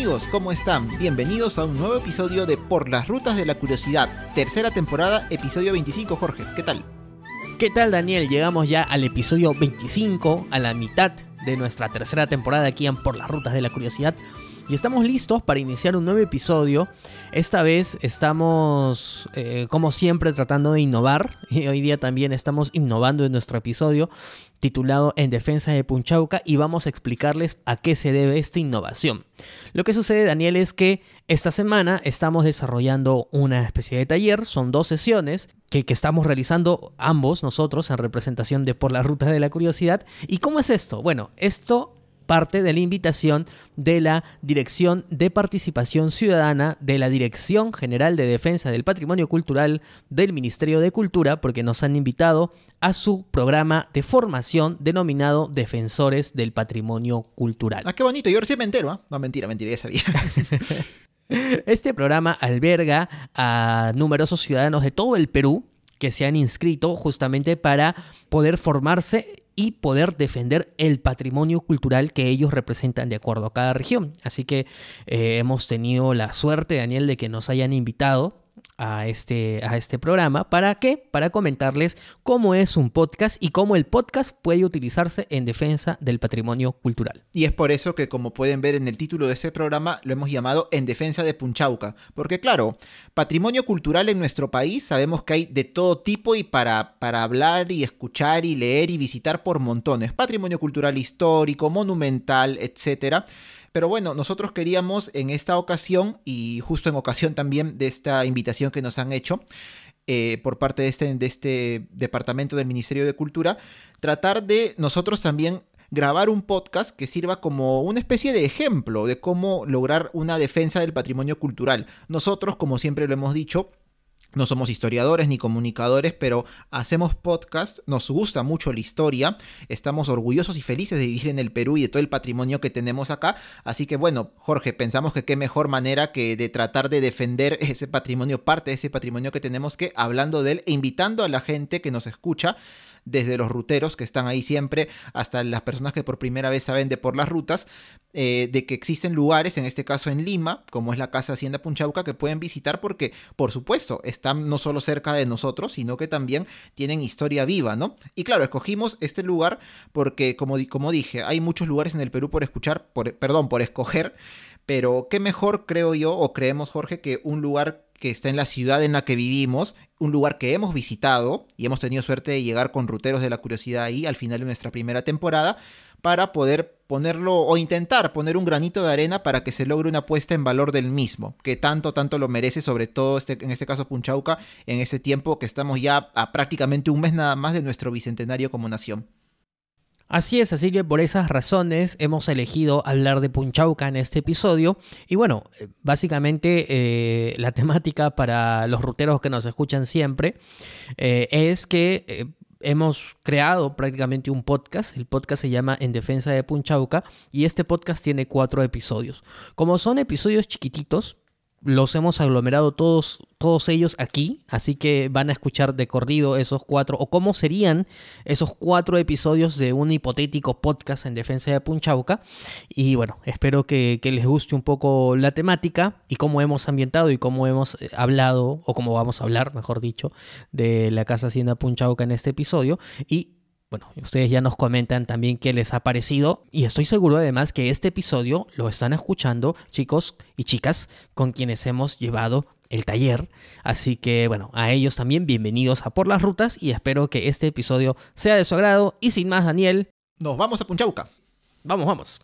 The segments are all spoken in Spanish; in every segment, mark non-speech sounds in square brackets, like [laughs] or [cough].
¿Qué tal amigos? ¿Cómo están? Bienvenidos a un nuevo episodio de Por las Rutas de la Curiosidad, tercera temporada, episodio 25, Jorge. ¿Qué tal? ¿Qué tal Daniel? Llegamos ya al episodio 25, a la mitad de nuestra tercera temporada aquí en Por las Rutas de la Curiosidad. Y estamos listos para iniciar un nuevo episodio. Esta vez estamos, eh, como siempre, tratando de innovar. [laughs] Y hoy día también estamos innovando en nuestro episodio titulado En defensa de Punchauca y vamos a explicarles a qué se debe esta innovación. Lo que sucede, Daniel, es que esta semana estamos desarrollando una especie de taller, son dos sesiones que, que estamos realizando ambos nosotros en representación de Por la Ruta de la Curiosidad. ¿Y cómo es esto? Bueno, esto parte de la invitación de la Dirección de Participación Ciudadana de la Dirección General de Defensa del Patrimonio Cultural del Ministerio de Cultura, porque nos han invitado a su programa de formación denominado Defensores del Patrimonio Cultural. Ah, qué bonito, yo recién me entero, ¿ah? No, mentira, mentira, ya sabía. [laughs] Este programa alberga a numerosos ciudadanos de todo el Perú que se han inscrito justamente para poder formarse y poder defender el patrimonio cultural que ellos representan de acuerdo a cada región. Así que eh, hemos tenido la suerte, Daniel, de que nos hayan invitado a este, a este programa. ¿Para qué? Para comentarles cómo es un podcast y cómo el podcast puede utilizarse en defensa del patrimonio cultural. Y es por eso que, como pueden ver en el título de este programa, lo hemos llamado En defensa de Punchauca. Porque claro, patrimonio cultural en nuestro país sabemos que hay de todo tipo y para, para hablar y escuchar y leer y visitar por montones. Patrimonio cultural histórico, monumental, etcétera. Pero bueno, nosotros queríamos en esta ocasión, y justo en ocasión también de esta invitación que nos han hecho, eh, por parte de este, de este departamento del Ministerio de Cultura, tratar de nosotros también grabar un podcast que sirva como una especie de ejemplo de cómo lograr una defensa del patrimonio cultural. Nosotros, como siempre lo hemos dicho, no somos historiadores ni comunicadores, pero hacemos podcast, nos gusta mucho la historia, estamos orgullosos y felices de vivir en el Perú y de todo el patrimonio que tenemos acá. Así que bueno, Jorge, pensamos que qué mejor manera que de tratar de defender ese patrimonio, parte de ese patrimonio que tenemos que hablando de él e invitando a la gente que nos escucha desde los ruteros que están ahí siempre hasta las personas que por primera vez saben de por las rutas, eh, de que existen lugares, en este caso en Lima, como es la Casa Hacienda Punchauca, que pueden visitar porque, por supuesto, están no solo cerca de nosotros, sino que también tienen historia viva, ¿no? Y claro, escogimos este lugar porque, como, como dije, hay muchos lugares en el Perú por escuchar, por, perdón, por escoger, pero qué mejor creo yo, o creemos Jorge, que un lugar que está en la ciudad en la que vivimos, un lugar que hemos visitado y hemos tenido suerte de llegar con ruteros de la curiosidad ahí al final de nuestra primera temporada para poder ponerlo o intentar poner un granito de arena para que se logre una puesta en valor del mismo, que tanto, tanto lo merece, sobre todo este, en este caso Punchauca, en ese tiempo que estamos ya a prácticamente un mes nada más de nuestro bicentenario como nación. Así es, así que por esas razones hemos elegido hablar de Punchauca en este episodio. Y bueno, eh, básicamente eh, la [laughs] temática para los ruteros que nos escuchan siempre eh, es que hemos creado prácticamente un podcast. El podcast se llama En Defensa de Punchauca y este podcast tiene cuatro episodios. Como son episodios chiquititos, los hemos aglomerado todos, todos ellos aquí, así que van a escuchar de corrido esos cuatro, o cómo serían esos cuatro episodios de un hipotético podcast en defensa de Punchauca. Y bueno, espero que, les guste un poco la temática y cómo hemos ambientado y cómo hemos eh, hablado, o cómo vamos a hablar, mejor dicho, de la Casa Hacienda Punchauca en este episodio. Y bueno, ustedes ya nos comentan también qué les ha parecido y estoy seguro además que este episodio lo están escuchando chicos y chicas con quienes hemos llevado el taller. Así que bueno, a ellos también bienvenidos a Por las Rutas y espero que este episodio sea de su agrado. Y sin más, Daniel. Nos vamos a Punchauca. Vamos, vamos.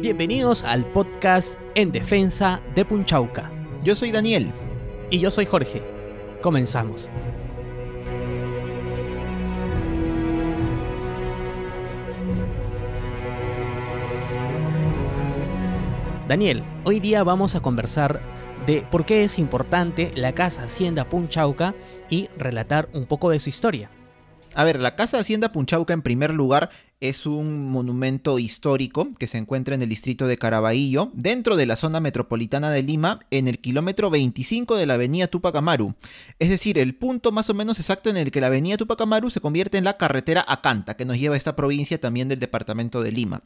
Bienvenidos al podcast En Defensa de Punchauca. Yo soy Daniel. Y yo soy Jorge. Comenzamos. Daniel, hoy día vamos a conversar de por qué es importante la Casa Hacienda Punchauca y relatar un poco de su historia. A ver, la Casa Hacienda Punchauca en primer lugar es un monumento histórico que se encuentra en el distrito de Caraballo, dentro de la zona metropolitana de Lima, en el kilómetro 25 de la avenida Tupac Amaru. Es decir, el punto más o menos exacto en el que la avenida Tupac Amaru se convierte en la carretera Acanta, que nos lleva a esta provincia también del departamento de Lima.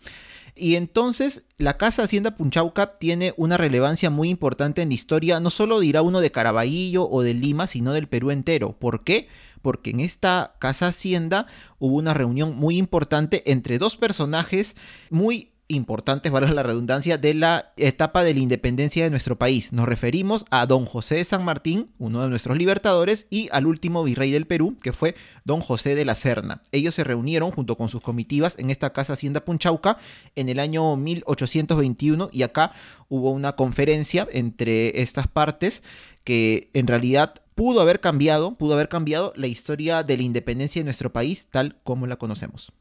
Y entonces la Casa Hacienda Punchauca tiene una relevancia muy importante en la historia, no solo dirá uno de Caraballo o de Lima, sino del Perú entero. ¿Por qué? Porque en esta Casa Hacienda hubo una reunión muy importante entre dos personajes muy importantes, valga la redundancia, de la etapa de la independencia de nuestro país. Nos referimos a don José de San Martín, uno de nuestros libertadores, y al último virrey del Perú, que fue don José de la Serna. Ellos se reunieron junto con sus comitivas en esta casa Hacienda Punchauca en el año 1821 y acá hubo una conferencia entre estas partes que en realidad pudo haber cambiado, pudo haber cambiado la historia de la independencia de nuestro país tal como la conocemos.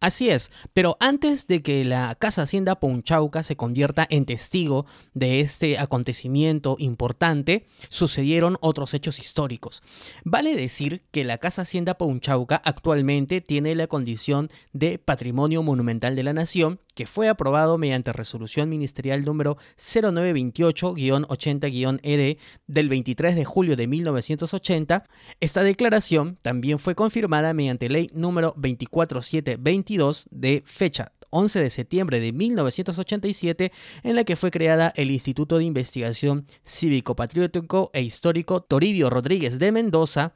Así es, pero antes de que la Casa Hacienda Punchauca se convierta en testigo de este acontecimiento importante, sucedieron otros hechos históricos. Vale decir que la Casa Hacienda Punchauca actualmente tiene la condición de Patrimonio Monumental de la Nación que fue aprobado mediante resolución ministerial número 0928-80-ED del 23 de julio de 1980, esta declaración también fue confirmada mediante ley número 24722 de fecha 11 de septiembre de 1987, en la que fue creada el Instituto de Investigación Cívico-Patriótico e Histórico Toribio Rodríguez de Mendoza,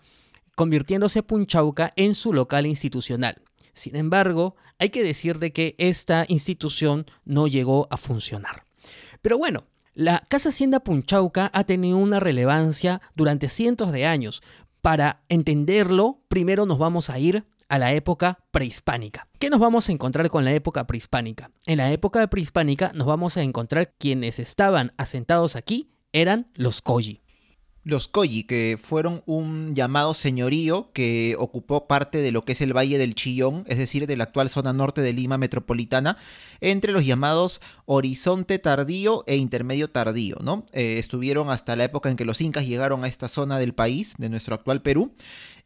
convirtiéndose Punchauca en su local institucional. Sin embargo, hay que decir de que esta institución no llegó a funcionar. Pero bueno, la Casa Hacienda Punchauca ha tenido una relevancia durante cientos de años. Para entenderlo, primero nos vamos a ir a la época prehispánica. ¿Qué nos vamos a encontrar con la época prehispánica? En la época prehispánica nos vamos a encontrar quienes estaban asentados aquí eran los Koji. Los Koyi, que fueron un llamado señorío que ocupó parte de lo que es el Valle del Chillón, es decir, de la actual zona norte de Lima metropolitana, entre los llamados Horizonte Tardío e Intermedio Tardío, ¿no? Eh, estuvieron hasta la época en que los incas llegaron a esta zona del país, de nuestro actual Perú,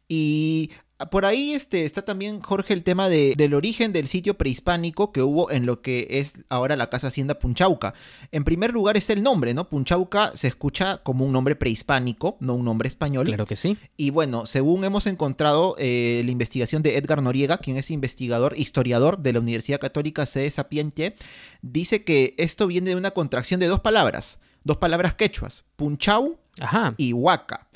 y por ahí este, está también, Jorge, el tema de, del origen del sitio prehispánico que hubo en lo que es ahora la Casa Hacienda Punchauca. En primer lugar está el nombre, ¿no? Punchauca se escucha como un nombre prehispánico, no un nombre español. Claro que sí. Y bueno, según hemos encontrado eh, la investigación de Edgar Noriega, quien es investigador, historiador de la Universidad Católica C. Sapiente, dice que esto viene de una contracción de dos palabras, dos palabras quechuas, punchau y huaca.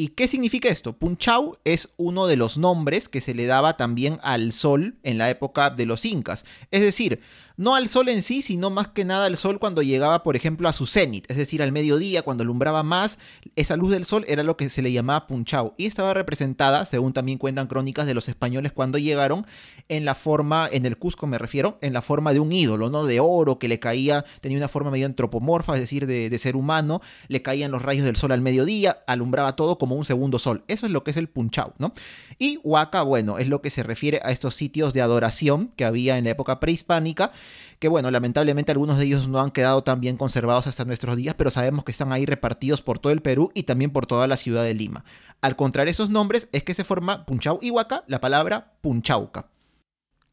¿Y qué significa esto? Punchau es uno de los nombres que se le daba también al sol en la época de los incas. Es decir, no al sol en sí, sino más que nada al sol cuando llegaba, por ejemplo, a su cenit, es decir, al mediodía, cuando alumbraba más, esa luz del sol era lo que se le llamaba punchau y estaba representada, según también cuentan crónicas de los españoles cuando llegaron, en la forma, en el Cusco me refiero, en la forma de un ídolo, ¿no? De oro que le caía, tenía una forma medio antropomorfa, es decir, de, ser humano, le caían los rayos del sol al mediodía, alumbraba todo como un segundo sol. Eso es lo que es el punchau, ¿no? Y Huaca, bueno, es lo que se refiere a estos sitios de adoración que había en la época prehispánica que bueno, lamentablemente algunos de ellos no han quedado tan bien conservados hasta nuestros días, pero sabemos que están ahí repartidos por todo el Perú y también por toda la ciudad de Lima. Al contraer esos nombres es que se forma Punchau Huaca la palabra Punchauca.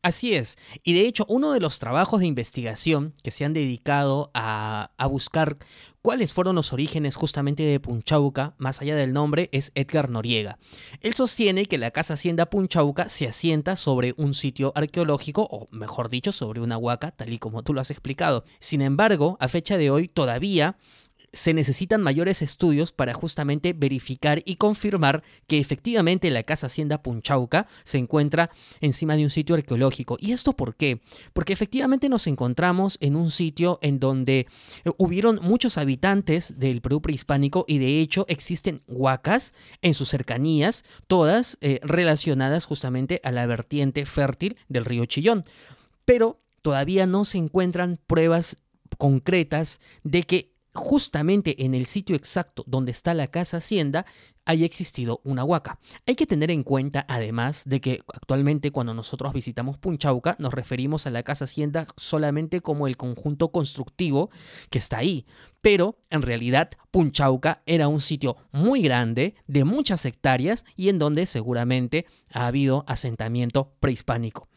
Así es. Y de hecho, uno de los trabajos de investigación que se han dedicado a, buscar cuáles fueron los orígenes justamente de Punchauca, más allá del nombre, es Edgar Noriega. Él sostiene que la Casa Hacienda Punchauca se asienta sobre un sitio arqueológico, o mejor dicho, sobre una huaca, tal y como tú lo has explicado. Sin embargo, a fecha de hoy todavía se necesitan mayores estudios para justamente verificar y confirmar que efectivamente la Casa Hacienda Punchauca se encuentra encima de un sitio arqueológico. ¿Y esto por qué? Porque efectivamente nos encontramos en un sitio en donde eh, hubieron muchos habitantes del Perú prehispánico y de hecho existen huacas en sus cercanías, todas eh, relacionadas justamente a la vertiente fértil del río Chillón. Pero todavía no se encuentran pruebas concretas de que justamente en el sitio exacto donde está la casa hacienda haya existido una huaca. Hay que tener en cuenta además de que actualmente cuando nosotros visitamos Punchauca nos referimos a la casa hacienda solamente como el conjunto constructivo que está ahí, pero en realidad Punchauca era un sitio muy grande, de muchas hectáreas y en donde seguramente ha habido asentamiento prehispánico.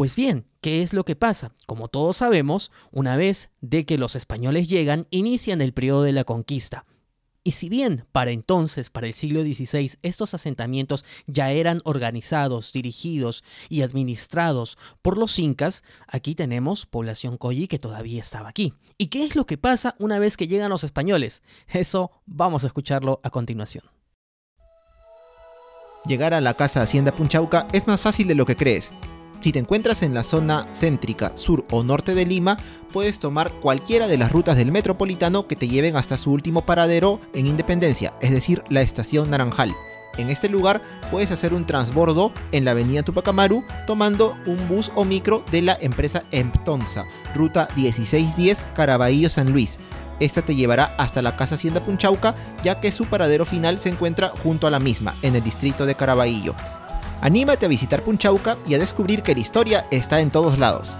Pues bien, ¿qué es lo que pasa? Como todos sabemos, una vez de que los españoles llegan, inician el periodo de la conquista. Y si bien para entonces, para el siglo XVI, estos asentamientos ya eran organizados, dirigidos y administrados por los incas, aquí tenemos población Coyi que todavía estaba aquí. ¿Y qué es lo que pasa una vez que llegan los españoles? Eso vamos a escucharlo a continuación. Llegar a la casa Hacienda Punchauca es más fácil de lo que crees. Si te encuentras en la zona céntrica, sur o norte de Lima, puedes tomar cualquiera de las rutas del metropolitano que te lleven hasta su último paradero en Independencia, es decir, la estación Naranjal. En este lugar puedes hacer un transbordo en la avenida Tupac Amaru tomando un bus o micro de la empresa Emptonza, ruta 1610 Caraballo San Luis. Esta te llevará hasta la Casa Hacienda Punchauca, ya que su paradero final se encuentra junto a la misma, en el distrito de Caraballo. Anímate a visitar Punchauca y a descubrir que la historia está en todos lados.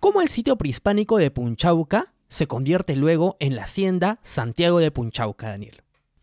¿Cómo el sitio prehispánico de Punchauca se convierte luego en la hacienda Santiago de Punchauca, Daniel?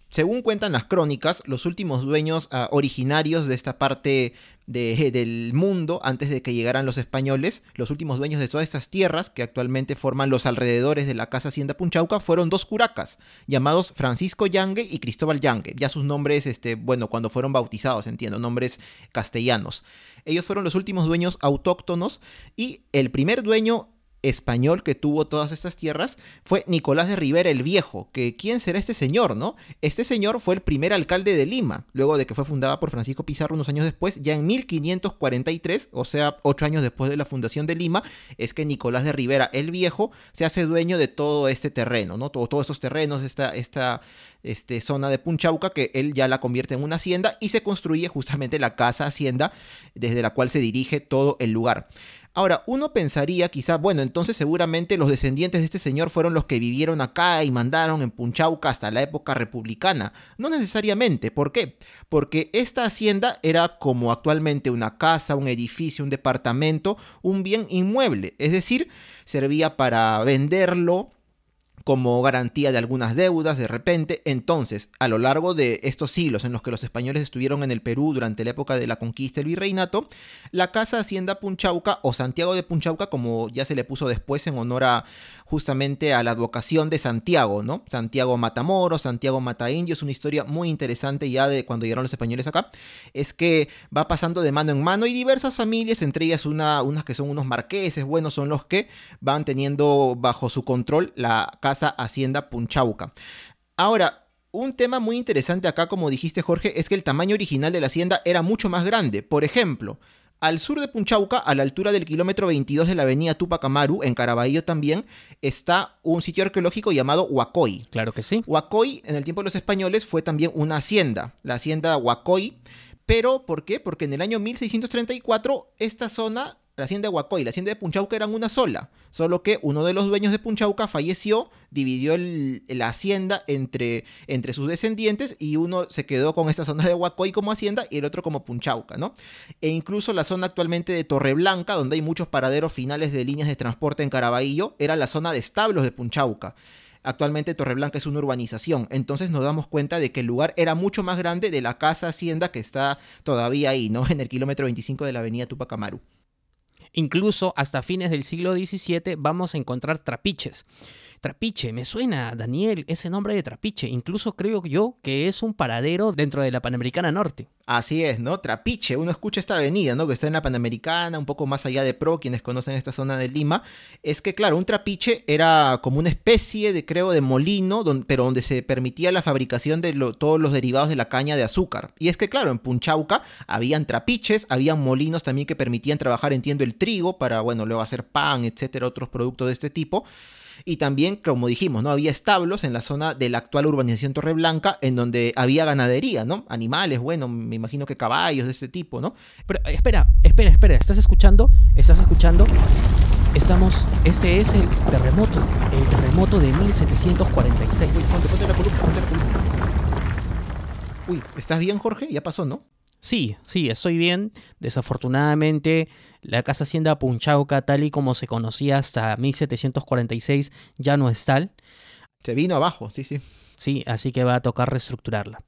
Según cuentan las crónicas, los últimos dueños uh, originarios de esta parte de, [laughs] del mundo, antes de que llegaran los españoles, los últimos dueños de todas estas tierras que actualmente forman los alrededores de la Casa Hacienda Punchauca fueron dos curacas, llamados Francisco Yangue y Cristóbal Yangue. Ya sus nombres, este, bueno, cuando fueron bautizados, entiendo, nombres castellanos. Ellos fueron los últimos dueños autóctonos y el primer dueño español que tuvo todas estas tierras fue Nicolás de Rivera el Viejo, que ¿quién será este señor, no? Este señor fue el primer alcalde de Lima, luego de que fue fundada por Francisco Pizarro unos años después, ya en 1543, o sea, ocho años después de la fundación de Lima, es que Nicolás de Rivera el Viejo se hace dueño de todo este terreno, ¿no? Todo, todos estos terrenos, esta, esta este, zona de Punchauca, que él ya la convierte en una hacienda y se construye justamente la casa hacienda desde la cual se dirige todo el lugar. Ahora, uno pensaría quizá, bueno, entonces seguramente los descendientes de este señor fueron los que vivieron acá y mandaron en Punchauca hasta la época republicana. No necesariamente, ¿por qué? Porque esta hacienda era como actualmente una casa, un edificio, un departamento, un bien inmueble, es decir, servía para venderlo como garantía de algunas deudas de repente. Entonces, a lo largo de estos siglos en los que los españoles estuvieron en el Perú durante la época de la conquista del virreinato, la Casa Hacienda Punchauca o Santiago de Punchauca, como ya se le puso después en honor a justamente a la advocación de Santiago, ¿no? Santiago Matamoros, Santiago Mataindio, es una historia muy interesante ya de cuando llegaron los españoles acá, es que va pasando de mano en mano y diversas familias, entre ellas una, unas que son unos marqueses, bueno, son los que van teniendo bajo su control la casa Hacienda Punchauca. Ahora, un tema muy interesante acá, como dijiste Jorge, es que el tamaño original de la hacienda era mucho más grande. Por ejemplo, al sur de Punchauca, a la altura del kilómetro 22 de la avenida Tupac Amaru, en Caraballo también, está un sitio arqueológico llamado Huacoy. Claro que sí. Huacoy, en el tiempo de los españoles, fue también una hacienda, la hacienda Huacoy. Pero, ¿por qué? Porque en el año 1634 esta zona la hacienda de Huacoy y la hacienda de Punchauca eran una sola, solo que uno de los dueños de Punchauca falleció, dividió la hacienda entre, entre sus descendientes y uno se quedó con esta zona de Huacoy como hacienda y el otro como Punchauca, ¿no? E incluso la zona actualmente de Torreblanca, donde hay muchos paraderos finales de líneas de transporte en Caraballo, era la zona de establos de Punchauca. Actualmente Torreblanca es una urbanización, entonces nos damos cuenta de que el lugar era mucho más grande de la casa hacienda que está todavía ahí, ¿no? [laughs] En el kilómetro 25 de la avenida Tupac Amaru. Incluso hasta fines del siglo XVII vamos a encontrar trapiches. Trapiche, me suena, Daniel, ese nombre de Trapiche. Incluso creo yo que es un paradero dentro de la Panamericana Norte. Así es, ¿no? Trapiche, uno escucha esta avenida, ¿no? Que está en la Panamericana, un poco más allá de Pro, quienes conocen esta zona de Lima. Es que, claro, un trapiche era como una especie de, creo, de molino, pero donde se permitía la fabricación de todos los derivados de la caña de azúcar. Y es que, claro, en Punchauca habían trapiches, habían molinos también que permitían trabajar, entiendo, el trigo para, bueno, luego hacer pan, etcétera, otros productos de este tipo. Y también, como dijimos, ¿no? Había establos en la zona de la actual urbanización Torreblanca, en donde había ganadería, ¿no? Animales, bueno, me imagino que caballos de ese tipo, ¿no? Pero espera, espera, espera, ¿estás escuchando? ¿Estás escuchando? Estamos, este es el terremoto, el terremoto de 1746. Uy, ponte, ponte la columna, ponte la columna. Uy, ¿estás bien, Jorge? Ya pasó, ¿no? Sí, sí, estoy bien. Desafortunadamente, la Casa Hacienda Punchauca, tal y como se conocía hasta 1746, ya no es tal. Se vino abajo, sí, sí. Sí, así que va a tocar reestructurarla.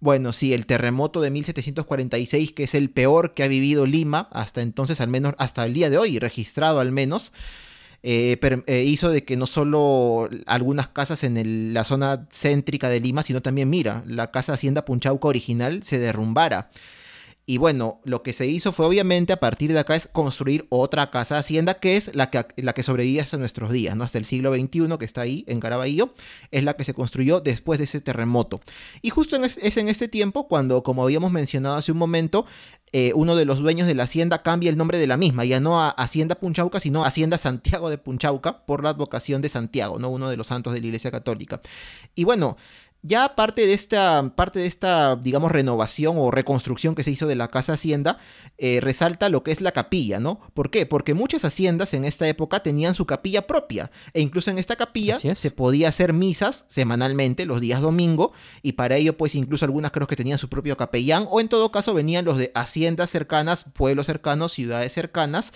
Bueno, sí, el terremoto de 1746, que es el peor que ha vivido Lima hasta entonces, al menos hasta el día de hoy, registrado al menos, eh, eh, hizo de que no solo algunas casas en el- la zona céntrica de Lima, sino también, mira, la casa Hacienda Punchauca original se derrumbara. Y bueno, lo que se hizo fue obviamente a partir de acá es construir otra casa hacienda que es la que, la que sobrevive hasta nuestros días, ¿no? Hasta el siglo XXI que está ahí en Caraballo, es la que se construyó después de ese terremoto. Y justo es, en este tiempo cuando, como habíamos mencionado hace un momento, eh, uno de los dueños de la hacienda cambia el nombre de la misma, ya no a Hacienda Punchauca, sino Hacienda Santiago de Punchauca, por la advocación de Santiago, ¿no? Uno de los santos de la Iglesia Católica. Y bueno, ya parte de esta, parte de esta, digamos, renovación o reconstrucción que se hizo de la casa hacienda, eh, resalta lo que es la capilla, ¿no? ¿Por qué? Porque muchas haciendas en esta época tenían su capilla propia, e incluso en esta capilla es. se podía hacer misas semanalmente, los días domingo, y para ello, pues incluso algunas creo que tenían su propio capellán, o en todo caso venían los de haciendas cercanas, pueblos cercanos, ciudades cercanas,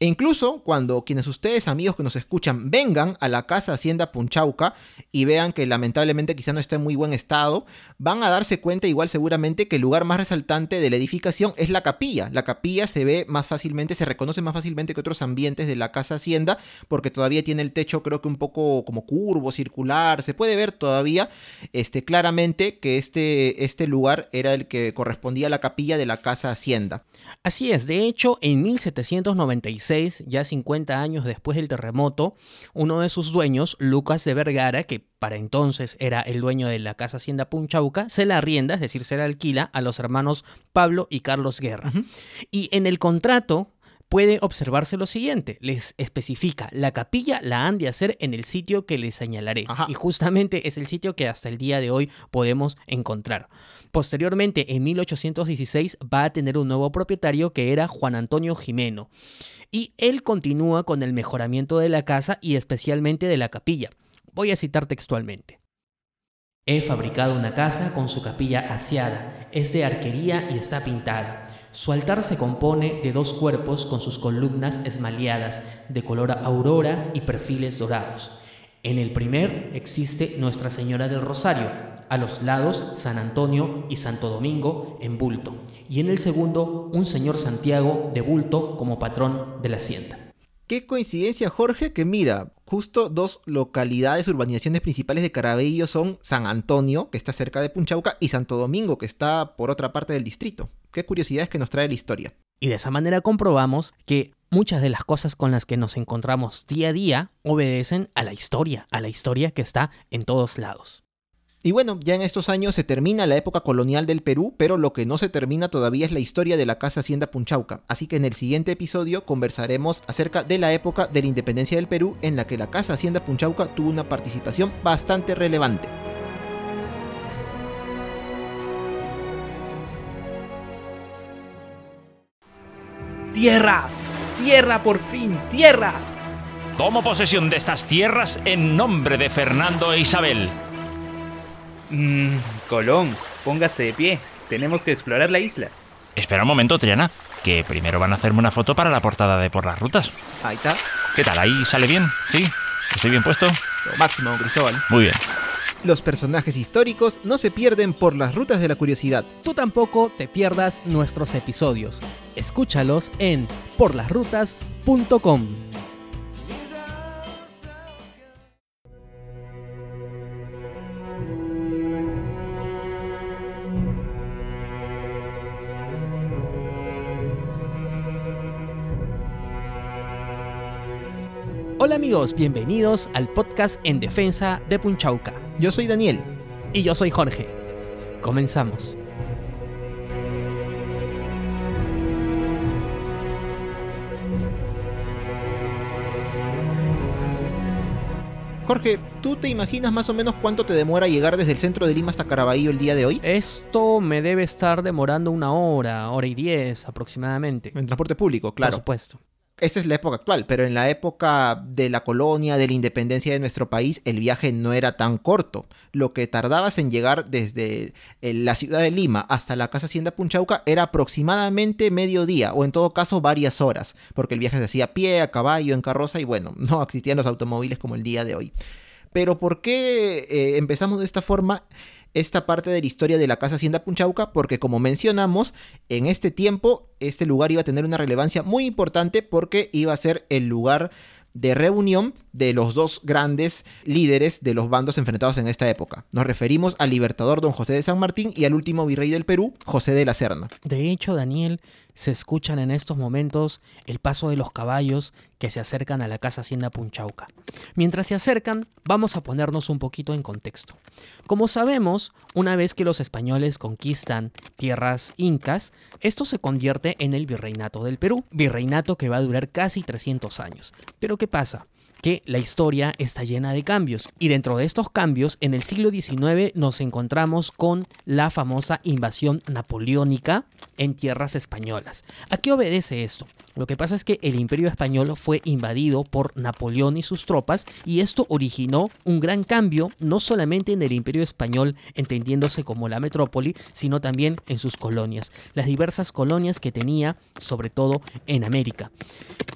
e incluso cuando quienes ustedes, amigos que nos escuchan, vengan a la casa Hacienda Punchauca y vean que lamentablemente quizá no está en muy buen estado, van a darse cuenta igual seguramente que el lugar más resaltante de la edificación es la capilla. La capilla se ve más fácilmente, se reconoce más fácilmente que otros ambientes de la casa Hacienda porque todavía tiene el techo creo que un poco como curvo, circular, se puede ver todavía este, claramente que este, este lugar era el que correspondía a la capilla de la casa Hacienda. Así es, de hecho, en 1796, ya 50 años después del terremoto, uno de sus dueños, Lucas de Vergara, que para entonces era el dueño de la casa Hacienda Punchauca, se la arrienda, es decir, se la alquila a los hermanos Pablo y Carlos Guerra. Y en el contrato puede observarse lo siguiente, les especifica, la capilla la han de hacer en el sitio que les señalaré. Ajá. Y justamente es el sitio que hasta el día de hoy podemos encontrar. Posteriormente, en 1816, va a tener un nuevo propietario que era Juan Antonio Jimeno. Y él continúa con el mejoramiento de la casa y especialmente de la capilla. Voy a citar textualmente. He fabricado una casa con su capilla aseada, es de arquería y está pintada. Su altar se compone de dos cuerpos con sus columnas esmaleadas, de color aurora y perfiles dorados. En el primer existe Nuestra Señora del Rosario, a los lados San Antonio y Santo Domingo en bulto, y en el segundo un Señor Santiago de bulto como patrón de la hacienda. Qué coincidencia, Jorge, que mira, justo dos localidades, urbanizaciones principales de Caraballo son San Antonio, que está cerca de Punchauca, y Santo Domingo, que está por otra parte del distrito. Qué curiosidades que nos trae la historia. Y de esa manera comprobamos que muchas de las cosas con las que nos encontramos día a día obedecen a la historia, a la historia que está en todos lados. Y bueno, ya en estos años se termina la época colonial del Perú, pero lo que no se termina todavía es la historia de la Casa Hacienda Punchauca. Así que en el siguiente episodio conversaremos acerca de la época de la independencia del Perú en la que la Casa Hacienda Punchauca tuvo una participación bastante relevante. ¡Tierra! ¡Tierra por fin! ¡Tierra! Tomo posesión de estas tierras en nombre de Fernando e Isabel. Mmm, Colón, póngase de pie. Tenemos que explorar la isla. Espera un momento, Triana, que primero van a hacerme una foto para la portada de Por las Rutas. Ahí está, ¿Qué tal? ¿Ahí sale bien? ¿Sí? ¿Estoy bien puesto? lo máximo, Cristóbal. Muy bien. Los personajes históricos no se pierden por las rutas de la curiosidad. Tú tampoco te pierdas nuestros episodios. Escúchalos en porlasrutas.com. Hola amigos, bienvenidos al podcast en defensa de Punchauca. Yo soy Daniel. Y yo soy Jorge. Comenzamos. Jorge, ¿tú te imaginas más o menos cuánto te demora llegar desde el centro de Lima hasta Caraballo el día de hoy? Esto me debe estar demorando una hora, hora y diez aproximadamente. En transporte público, Por claro. supuesto. Esta es la época actual, pero en la época de la colonia, de la independencia de nuestro país, el viaje no era tan corto. Lo que tardabas en llegar desde eh, la ciudad de Lima hasta la Casa Hacienda Punchauca era aproximadamente medio día, o en todo caso varias horas, porque el viaje se hacía a pie, a caballo, en carroza, y bueno, [laughs] no existían los automóviles como el día de hoy. Pero ¿por qué eh, empezamos de esta forma? Esta parte de la historia de la Casa Hacienda Punchauca porque como mencionamos, en este tiempo este lugar iba a tener una relevancia muy importante porque iba a ser el lugar de reunión de los dos grandes líderes de los bandos enfrentados en esta época. Nos referimos al libertador don José de San Martín y al último virrey del Perú, José de la Serna. De hecho, Daniel, se escuchan en estos momentos el paso de los caballos que se acercan a la casa Hacienda Punchauca. Mientras se acercan, vamos a ponernos un poquito en contexto. Como sabemos, una vez que los españoles conquistan tierras incas, esto se convierte en el virreinato del Perú, virreinato que va a durar casi 300 años. Pero ¿qué pasa? Que la historia está llena de cambios y dentro de estos cambios en el siglo XIX nos encontramos con la famosa invasión napoleónica en tierras españolas. ¿A qué obedece esto? Lo que pasa es que el imperio español fue invadido por Napoleón y sus tropas y esto originó un gran cambio no solamente en el imperio español entendiéndose como la metrópoli, sino también en sus colonias, las diversas colonias que tenía sobre todo en América.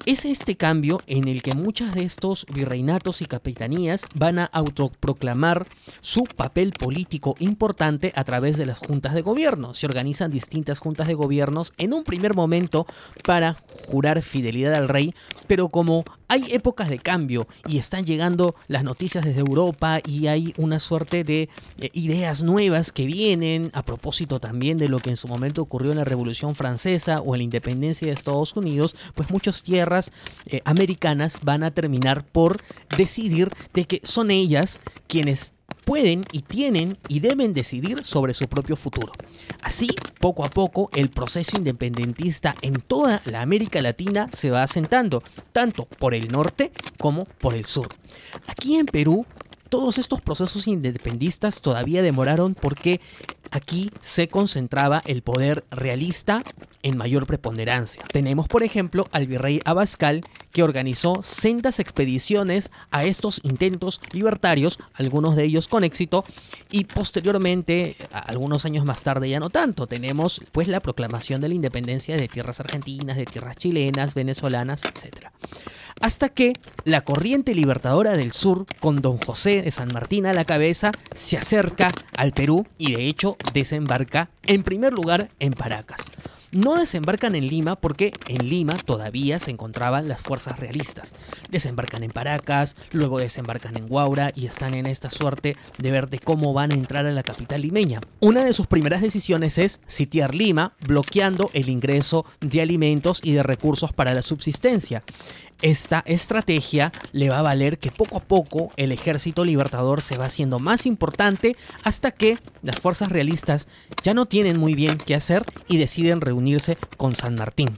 Es este cambio en el que muchas de estos virreinatos y capitanías van a autoproclamar su papel político importante a través de las juntas de gobierno. Se organizan distintas juntas de gobiernos en un primer momento para jurar fidelidad al rey, pero como hay épocas de cambio y están llegando las noticias desde Europa y hay una suerte de eh, ideas nuevas que vienen a propósito también de lo que en su momento ocurrió en la Revolución Francesa o en la independencia de Estados Unidos, pues muchas tierras eh, americanas van a terminar por decidir de que son ellas quienes pueden y tienen y deben decidir sobre su propio futuro. Así, poco a poco, el proceso independentista en toda la América Latina se va asentando, tanto por el norte como por el sur. Aquí en Perú, todos estos procesos independistas todavía demoraron porque aquí se concentraba el poder realista en mayor preponderancia. Tenemos, por ejemplo, al virrey Abascal, que organizó sendas expediciones a estos intentos libertarios, algunos de ellos con éxito, y posteriormente, algunos años más tarde ya no tanto, tenemos pues la proclamación de la independencia de tierras argentinas, de tierras chilenas, venezolanas, etc. Hasta que la corriente libertadora del sur, con don José de San Martín a la cabeza, se acerca al Perú y de hecho desembarca en primer lugar en Paracas no desembarcan en Lima porque en Lima todavía se encontraban las fuerzas realistas. Desembarcan en Paracas, luego desembarcan en Guaura y están en esta suerte de ver de cómo van a entrar a la capital limeña. Una de sus primeras decisiones es sitiar Lima, bloqueando el ingreso de alimentos y de recursos para la subsistencia. Esta estrategia le va a valer que poco a poco el ejército libertador se va haciendo más importante hasta que las fuerzas realistas ya no tienen muy bien qué hacer y deciden reunirse con San Martín.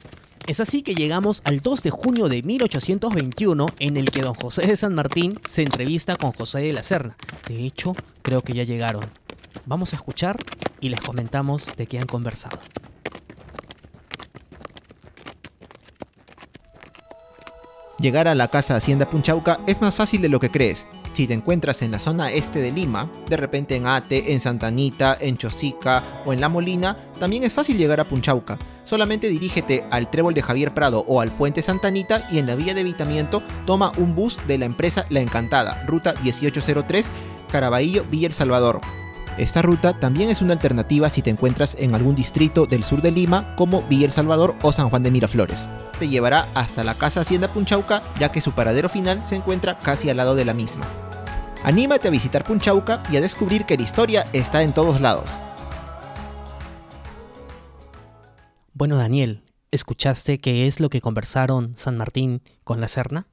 Es así que llegamos al 2 de junio de 1821 en el que don José de San Martín se entrevista con José de la Serna. De hecho, creo que ya llegaron. Vamos a escuchar y les comentamos de qué han conversado. Llegar a la casa Hacienda Punchauca es más fácil de lo que crees. Si te encuentras en la zona este de Lima, de repente en Ate, en Santa Anita, en Chosica o en La Molina, también es fácil llegar a Punchauca. Solamente dirígete al Trébol de Javier Prado o al Puente Santa Anita y en la vía de evitamiento toma un bus de la empresa La Encantada, ruta 1803, Caraballo, Villa El Salvador. Esta ruta también es una alternativa si te encuentras en algún distrito del sur de Lima como Villa El Salvador o San Juan de Miraflores. Te llevará hasta la Casa Hacienda Punchauca ya que su paradero final se encuentra casi al lado de la misma. Anímate a visitar Punchauca y a descubrir que la historia está en todos lados. Bueno Daniel, ¿escuchaste qué es lo que conversaron San Martín con la Serna?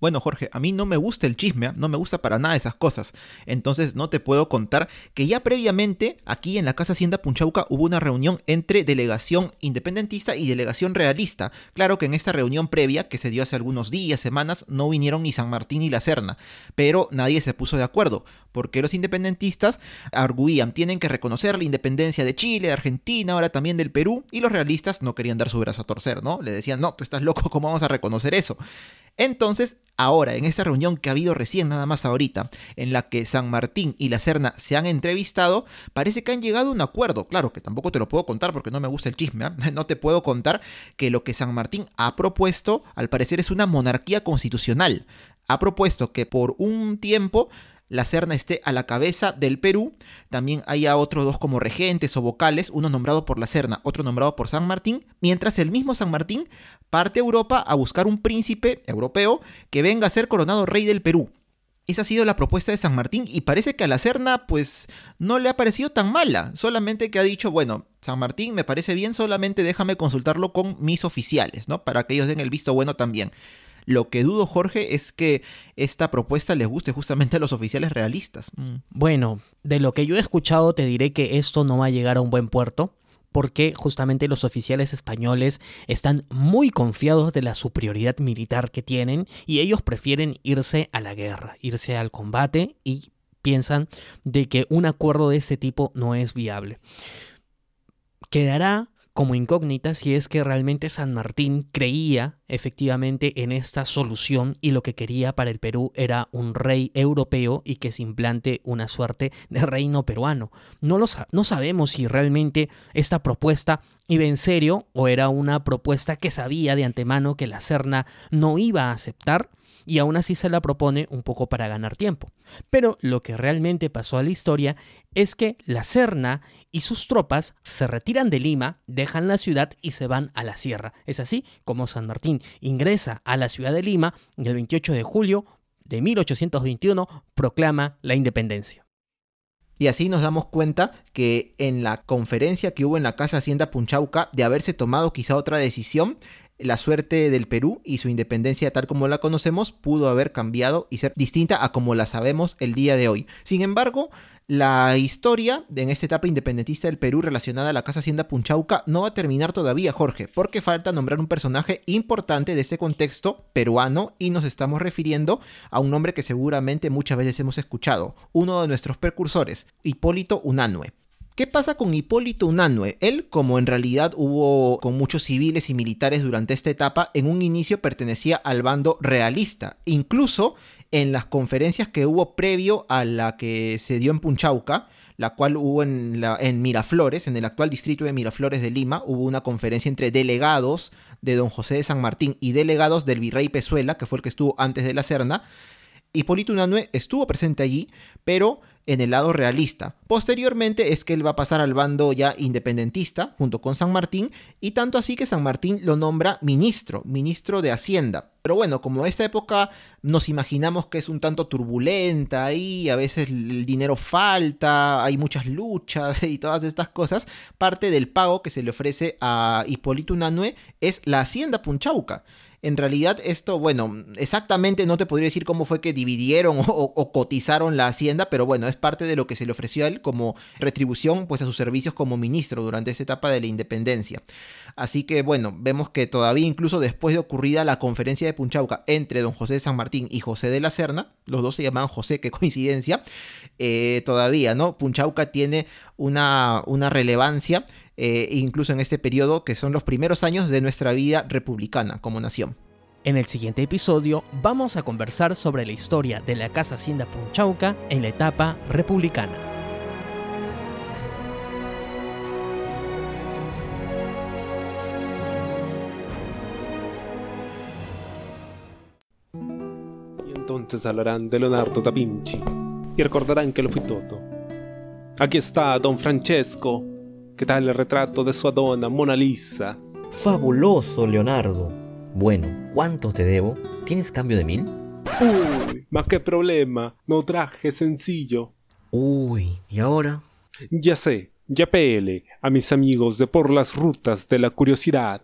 Bueno, Jorge, a mí no me gusta el chisme, ¿ah? no me gusta para nada esas cosas. Entonces no te puedo contar que ya previamente aquí en la Casa Hacienda Punchauca hubo una reunión entre delegación independentista y delegación realista. Claro que en esta reunión previa, que se dio hace algunos días, semanas, no vinieron ni San Martín ni la Serna, pero nadie se puso de acuerdo, porque los independentistas arguían, tienen que reconocer la independencia de Chile, de Argentina, ahora también del Perú, y los realistas no querían dar su brazo a torcer, ¿no? Le decían, no, tú estás loco, ¿cómo vamos a reconocer eso? Entonces, ahora, en esta reunión que ha habido recién nada más ahorita, en la que San Martín y la Serna se han entrevistado, parece que han llegado a un acuerdo. Claro que tampoco te lo puedo contar porque no me gusta el chisme. ¿eh? [laughs] No te puedo contar que lo que San Martín ha propuesto, al parecer, es una monarquía constitucional. Ha propuesto que por un tiempo la Serna esté a la cabeza del Perú, también haya otros dos como regentes o vocales, uno nombrado por la Serna, otro nombrado por San Martín, mientras el mismo San Martín parte a Europa a buscar un príncipe europeo que venga a ser coronado rey del Perú. Esa ha sido la propuesta de San Martín y parece que a la Serna pues no le ha parecido tan mala, solamente que ha dicho, bueno, San Martín me parece bien, solamente déjame consultarlo con mis oficiales, ¿no? Para que ellos den el visto bueno también. Lo que dudo, Jorge, es que esta propuesta les guste justamente a los oficiales realistas. Mm. Bueno, de lo que yo he escuchado te diré que esto no va a llegar a un buen puerto porque justamente los oficiales españoles están muy confiados de la superioridad militar que tienen y ellos prefieren irse a la guerra, irse al combate y piensan de que un acuerdo de este tipo no es viable. Quedará como incógnita si es que realmente San Martín creía efectivamente en esta solución y lo que quería para el Perú era un rey europeo y que se implante una suerte de reino peruano. No, lo sabemos si realmente esta propuesta iba en serio o era una propuesta que sabía de antemano que la Serna no iba a aceptar y aún así se la propone un poco para ganar tiempo. Pero lo que realmente pasó a la historia es que la Serna y sus tropas se retiran de Lima, dejan la ciudad y se van a la sierra. Es así como San Martín ingresa a la ciudad de Lima y el 28 de julio de 1821 proclama la independencia. Y así nos damos cuenta que en la conferencia que hubo en la Casa Hacienda Punchauca de haberse tomado quizá otra decisión, la suerte del Perú y su independencia tal como la conocemos pudo haber cambiado y ser distinta a como la sabemos el día de hoy. Sin embargo, la historia en esta etapa independentista del Perú relacionada a la Casa Hacienda Punchauca no va a terminar todavía, Jorge, porque falta nombrar un personaje importante de este contexto peruano y nos estamos refiriendo a un nombre que seguramente muchas veces hemos escuchado, uno de nuestros precursores, Hipólito Unanue. ¿Qué pasa con Hipólito Unanue? Él, como en realidad hubo con muchos civiles y militares durante esta etapa, en un inicio pertenecía al bando realista. Incluso en las conferencias que hubo previo a la que se dio en Punchauca, la cual hubo en, en Miraflores, en el actual distrito de Miraflores de Lima, hubo una conferencia entre delegados de don José de San Martín y delegados del virrey Pezuela, que fue el que estuvo antes de la Serna. Hipólito Unanue estuvo presente allí, pero en el lado realista. Posteriormente es que él va a pasar al bando ya independentista junto con San Martín y tanto así que San Martín lo nombra ministro, ministro de Hacienda. Pero bueno, como esta época nos imaginamos que es un tanto turbulenta y a veces el dinero falta, hay muchas luchas [laughs] y todas estas cosas, parte del pago que se le ofrece a Hipólito Unanue es la Hacienda Punchauca. En realidad esto, bueno, exactamente no te podría decir cómo fue que dividieron o, cotizaron la hacienda, pero bueno, es parte de lo que se le ofreció a él como retribución pues a sus servicios como ministro durante esa etapa de la independencia. Así que bueno, vemos que todavía incluso después de ocurrida la conferencia de Punchauca entre don José de San Martín y José de la Serna, los dos se llamaban José, qué [laughs] coincidencia, eh, todavía, ¿no? Punchauca tiene una, una relevancia eh, incluso en este periodo que son los primeros años de nuestra vida republicana como nación. En el siguiente episodio vamos a conversar sobre la historia de la Casa Hacienda Punchauca en la etapa republicana. Hablarán de Leonardo da Vinci y recordarán que lo fui todo. Aquí está Don Francesco, ¿Qué tal el retrato de su Adona, Mona Lisa? Fabuloso, Leonardo. Bueno, ¿cuánto te debo? ¿Tienes cambio de mil? Uy, más qué problema. No traje sencillo. Uy, ¿y ahora? Ya sé, ya pele a mis amigos de por las rutas de la curiosidad.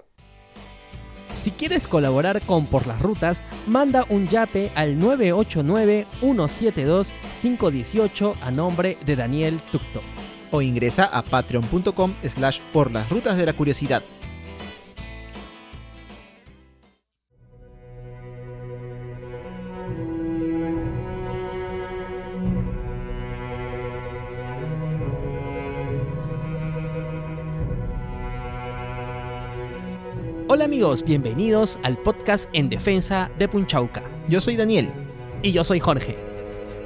Si quieres colaborar con Por las Rutas, manda un yape al 989-172-518 a nombre de Daniel Tucto. O ingresa a patreon.com slash por las rutas de la curiosidad. Hola amigos, bienvenidos al podcast en defensa de Punchauca. Yo soy Daniel. Y yo soy Jorge.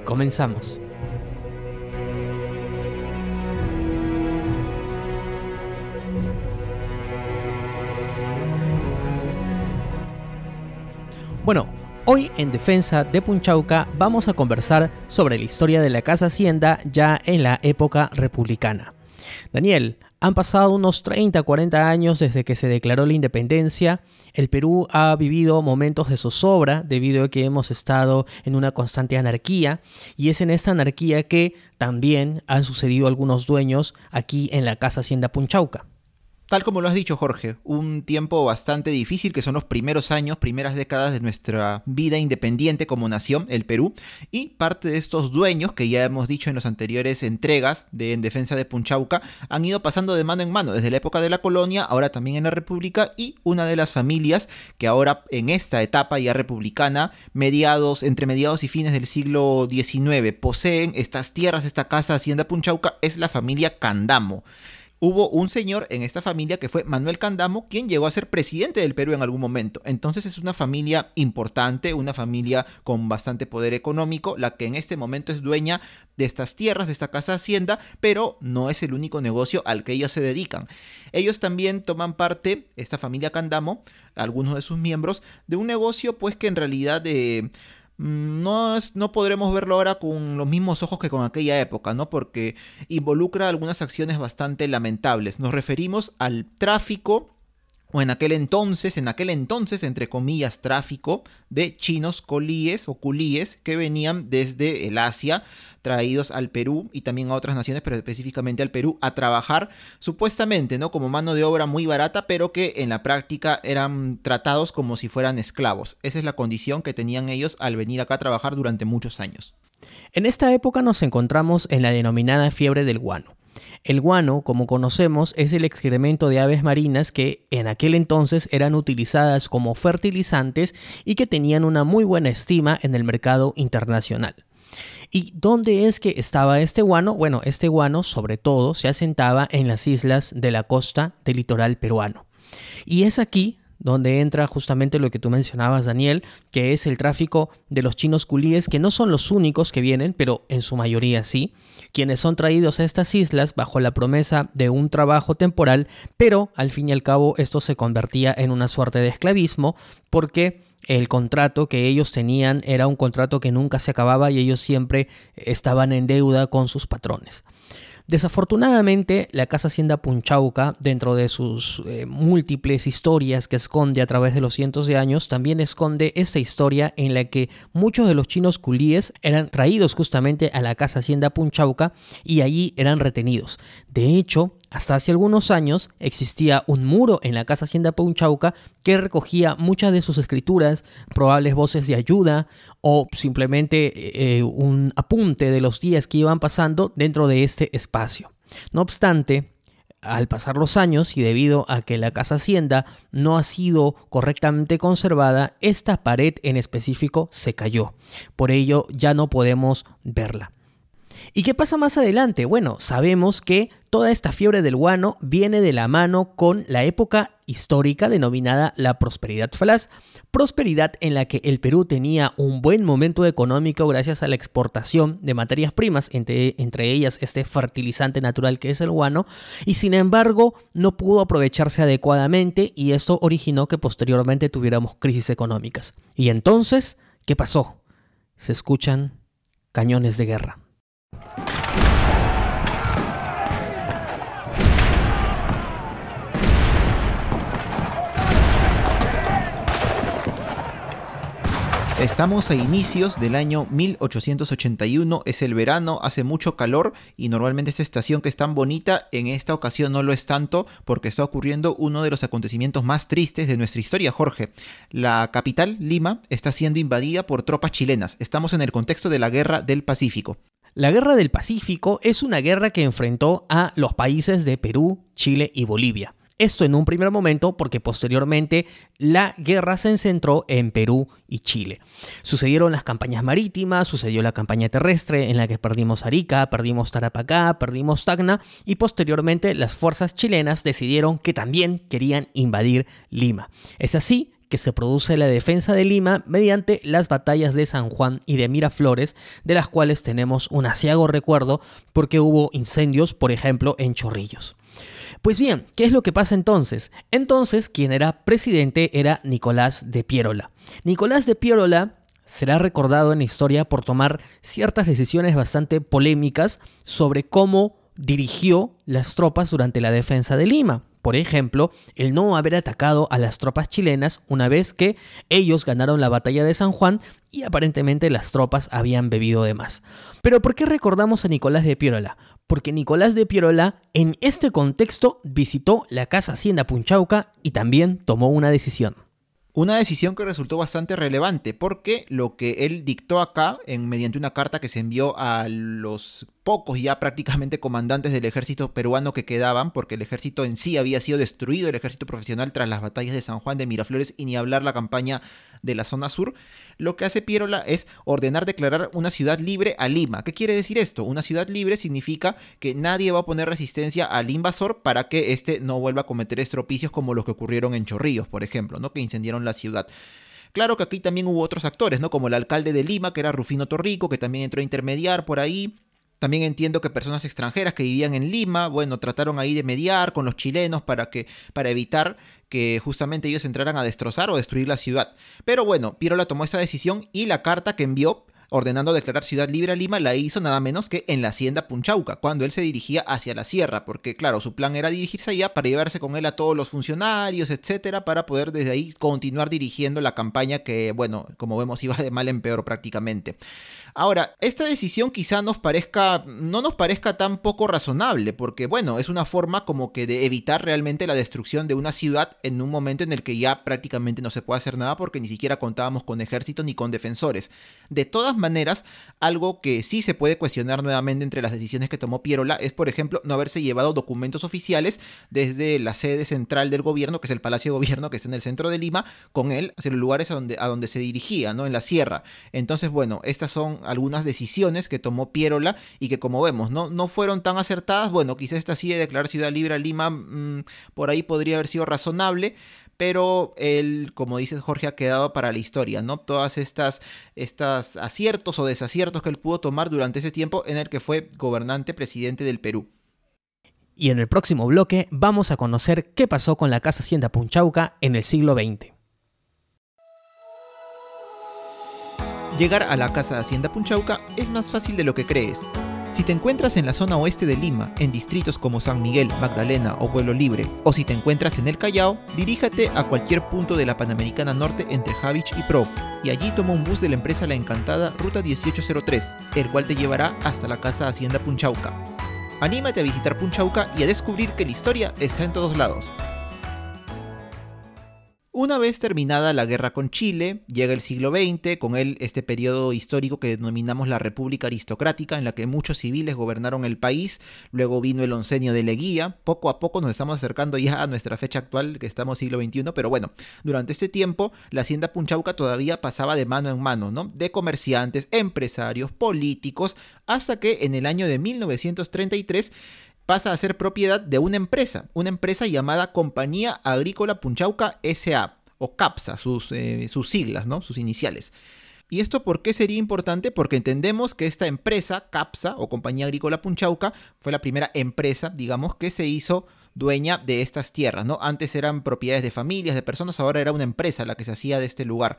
Comenzamos. Bueno, hoy en Defensa de Punchauca vamos a conversar sobre la historia de la Casa Hacienda ya en la época republicana. Daniel, han pasado unos 30, 40 años desde que se declaró la independencia. El Perú ha vivido momentos de zozobra debido a que hemos estado en una constante anarquía y es en esta anarquía que también han sucedido algunos dueños aquí en la Casa Hacienda Punchauca. Tal como lo has dicho, Jorge, un tiempo bastante difícil que son los primeros años, primeras décadas de nuestra vida independiente como nación, el Perú, y parte de estos dueños, que ya hemos dicho en las anteriores entregas de En Defensa de Punchauca, han ido pasando de mano en mano desde la época de la colonia, ahora también en la República, y una de las familias que ahora en esta etapa ya republicana, mediados, entre mediados y fines del siglo XIX, poseen estas tierras, esta casa Hacienda Punchauca, es la familia Candamo hubo un señor en esta familia que fue Manuel Candamo, quien llegó a ser presidente del Perú en algún momento. Entonces es una familia importante, una familia con bastante poder económico, la que en este momento es dueña de estas tierras, de esta casa hacienda, pero no es el único negocio al que ellos se dedican. Ellos también toman parte, esta familia Candamo, algunos de sus miembros, de un negocio pues que en realidad... Eh, Mm, no, no podremos verlo ahora con los mismos ojos que con aquella época, ¿no? Porque involucra algunas acciones bastante lamentables. Nos referimos al tráfico o en aquel entonces, en aquel entonces, entre comillas, tráfico de chinos colíes o culíes que venían desde el Asia, traídos al Perú y también a otras naciones, pero específicamente al Perú, a trabajar supuestamente, ¿no? Como mano de obra muy barata, pero que en la práctica eran tratados como si fueran esclavos. Esa es la condición que tenían ellos al venir acá a trabajar durante muchos años. En esta época nos encontramos en la denominada fiebre del guano el guano, como conocemos, es el excremento de aves marinas que en aquel entonces eran utilizadas como fertilizantes y que tenían una muy buena estima en el mercado internacional. ¿Y dónde es que estaba este guano? Bueno, este guano sobre todo se asentaba en las islas de la costa del litoral peruano. Y es aquí donde entra justamente lo que tú mencionabas, Daniel, que es el tráfico de los chinos culíes, que no son los únicos que vienen, pero en su mayoría sí, quienes son traídos a estas islas bajo la promesa de un trabajo temporal, pero al fin y al cabo esto se convertía en una suerte de esclavismo, porque el contrato que ellos tenían era un contrato que nunca se acababa y ellos siempre estaban en deuda con sus patrones. Desafortunadamente, la Casa Hacienda Punchauca, dentro de sus eh, múltiples historias que esconde a través de los cientos de años, también esconde esta historia en la que muchos de los chinos culíes eran traídos justamente a la Casa Hacienda Punchauca y allí eran retenidos. De hecho, hasta hace algunos años existía un muro en la Casa Hacienda Punchauca que recogía muchas de sus escrituras, probables voces de ayuda o simplemente eh, un apunte de los días que iban pasando dentro de este espacio. No obstante, al pasar los años y debido a que la casa hacienda no ha sido correctamente conservada, esta pared en específico se cayó. Por ello ya no podemos verla. ¿Y qué pasa más adelante? Bueno, sabemos que toda esta fiebre del guano viene de la mano con la época histórica denominada la prosperidad falaz, prosperidad en la que el Perú tenía un buen momento económico gracias a la exportación de materias primas, entre, entre ellas este fertilizante natural que es el guano, y sin embargo no pudo aprovecharse adecuadamente y esto originó que posteriormente tuviéramos crisis económicas. Y entonces, ¿qué pasó? Se escuchan cañones de guerra. Estamos a inicios del año 1881, es el verano, hace mucho calor y normalmente esta estación que es tan bonita, en esta ocasión no lo es tanto porque está ocurriendo uno de los acontecimientos más tristes de nuestra historia, Jorge. La capital, Lima, está siendo invadida por tropas chilenas. Estamos en el contexto de la Guerra del Pacífico. La Guerra del Pacífico es una guerra que enfrentó a los países de Perú, Chile y Bolivia. Esto en un primer momento porque posteriormente la guerra se centró en Perú y Chile. Sucedieron las campañas marítimas, sucedió la campaña terrestre en la que perdimos Arica, perdimos Tarapacá, perdimos Tacna y posteriormente las fuerzas chilenas decidieron que también querían invadir Lima. Es así que se produce la defensa de Lima mediante las batallas de San Juan y de Miraflores, de las cuales tenemos un asiago recuerdo porque hubo incendios, por ejemplo, en Chorrillos. Pues bien, ¿qué es lo que pasa entonces? Entonces, quien era presidente era Nicolás de Pierola. Nicolás de Pierola será recordado en la historia por tomar ciertas decisiones bastante polémicas sobre cómo dirigió las tropas durante la defensa de Lima. Por ejemplo, el no haber atacado a las tropas chilenas una vez que ellos ganaron la batalla de San Juan y aparentemente las tropas habían bebido de más. Pero ¿por qué recordamos a Nicolás de Pierola? porque Nicolás de Pierola en este contexto visitó la Casa Hacienda Punchauca y también tomó una decisión. Una decisión que resultó bastante relevante porque lo que él dictó acá, en, mediante una carta que se envió a los pocos ya prácticamente comandantes del ejército peruano que quedaban, porque el ejército en sí había sido destruido, el ejército profesional tras las batallas de San Juan de Miraflores y ni hablar la campaña de la zona sur, lo que hace Pierola es ordenar declarar una ciudad libre a Lima. ¿Qué quiere decir esto? Una ciudad libre significa que nadie va a poner resistencia al invasor para que éste no vuelva a cometer estropicios como los que ocurrieron en Chorrillos, por ejemplo, ¿no? que incendiaron la ciudad. Claro que aquí también hubo otros actores, ¿no? Como el alcalde de Lima, que era Rufino Torrico, que también entró a intermediar por ahí. También entiendo que personas extranjeras que vivían en Lima, bueno, trataron ahí de mediar con los chilenos para que para evitar que justamente ellos entraran a destrozar o destruir la ciudad. Pero bueno, Pirola tomó esa decisión y la carta que envió ordenando declarar ciudad libre a Lima, la hizo nada menos que en la hacienda Punchauca, cuando él se dirigía hacia la sierra, porque claro, su plan era dirigirse allá para llevarse con él a todos los funcionarios, etcétera, para poder desde ahí continuar dirigiendo la campaña que, bueno, como vemos, iba de mal en peor prácticamente. Ahora, esta decisión quizá nos parezca, no nos parezca tan poco razonable, porque bueno, es una forma como que de evitar realmente la destrucción de una ciudad en un momento en el que ya prácticamente no se puede hacer nada porque ni siquiera contábamos con ejército ni con defensores. De todas maneras, algo que sí se puede cuestionar nuevamente entre las decisiones que tomó Pierola es, por ejemplo, no haberse llevado documentos oficiales desde la sede central del gobierno, que es el Palacio de Gobierno que está en el centro de Lima, con él hacia los lugares a donde, a donde se dirigía, ¿no? En la sierra. Entonces, bueno, estas son algunas decisiones que tomó Pierola y que como vemos no, no fueron tan acertadas. Bueno, quizás esta sí de declarar ciudad libre a Lima mm, por ahí podría haber sido razonable, pero él, como dices Jorge, ha quedado para la historia, ¿no? Todas estas, estas aciertos o desaciertos que él pudo tomar durante ese tiempo en el que fue gobernante presidente del Perú. Y en el próximo bloque vamos a conocer qué pasó con la Casa Hacienda Punchauca en el siglo XX. Llegar a la Casa Hacienda Punchauca es más fácil de lo que crees. Si te encuentras en la zona oeste de Lima, en distritos como San Miguel, Magdalena o Pueblo Libre, o si te encuentras en el Callao, diríjate a cualquier punto de la Panamericana Norte entre Javich y Pro, y allí toma un bus de la empresa La Encantada Ruta 1803, el cual te llevará hasta la Casa Hacienda Punchauca. Anímate a visitar Punchauca y a descubrir que la historia está en todos lados. Una vez terminada la guerra con Chile, llega el siglo XX, con él este periodo histórico que denominamos la República Aristocrática, en la que muchos civiles gobernaron el país, luego vino el oncenio de Leguía, poco a poco nos estamos acercando ya a nuestra fecha actual, que estamos siglo XXI, pero bueno, durante este tiempo la hacienda Punchauca todavía pasaba de mano en mano, ¿no? De comerciantes, empresarios, políticos, hasta que en el año de 1933 pasa a ser propiedad de una empresa, una empresa llamada Compañía Agrícola Punchauca SA, o CAPSA, sus, eh, sus siglas, ¿no? sus iniciales. ¿Y esto por qué sería importante? Porque entendemos que esta empresa, CAPSA o Compañía Agrícola Punchauca, fue la primera empresa, digamos, que se hizo dueña de estas tierras, ¿no? Antes eran propiedades de familias, de personas, ahora era una empresa la que se hacía de este lugar.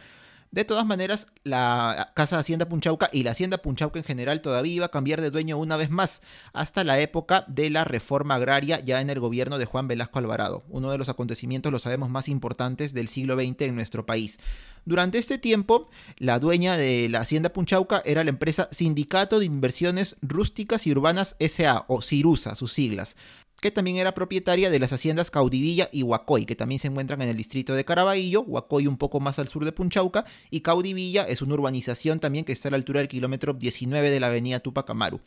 De todas maneras, la Casa Hacienda Punchauca y la Hacienda Punchauca en general todavía iba a cambiar de dueño una vez más, hasta la época de la reforma agraria ya en el gobierno de Juan Velasco Alvarado, uno de los acontecimientos, lo sabemos, más importantes del siglo XX en nuestro país. Durante este tiempo, la dueña de la Hacienda Punchauca era la empresa Sindicato de Inversiones Rústicas y Urbanas SA, o CIRUSA, sus siglas que también era propietaria de las haciendas Caudivilla y Huacoy, que también se encuentran en el distrito de Caraballo, Huacoy un poco más al sur de Punchauca, y Caudivilla es una urbanización también que está a la altura del kilómetro 19 de la avenida Tupac Amaru.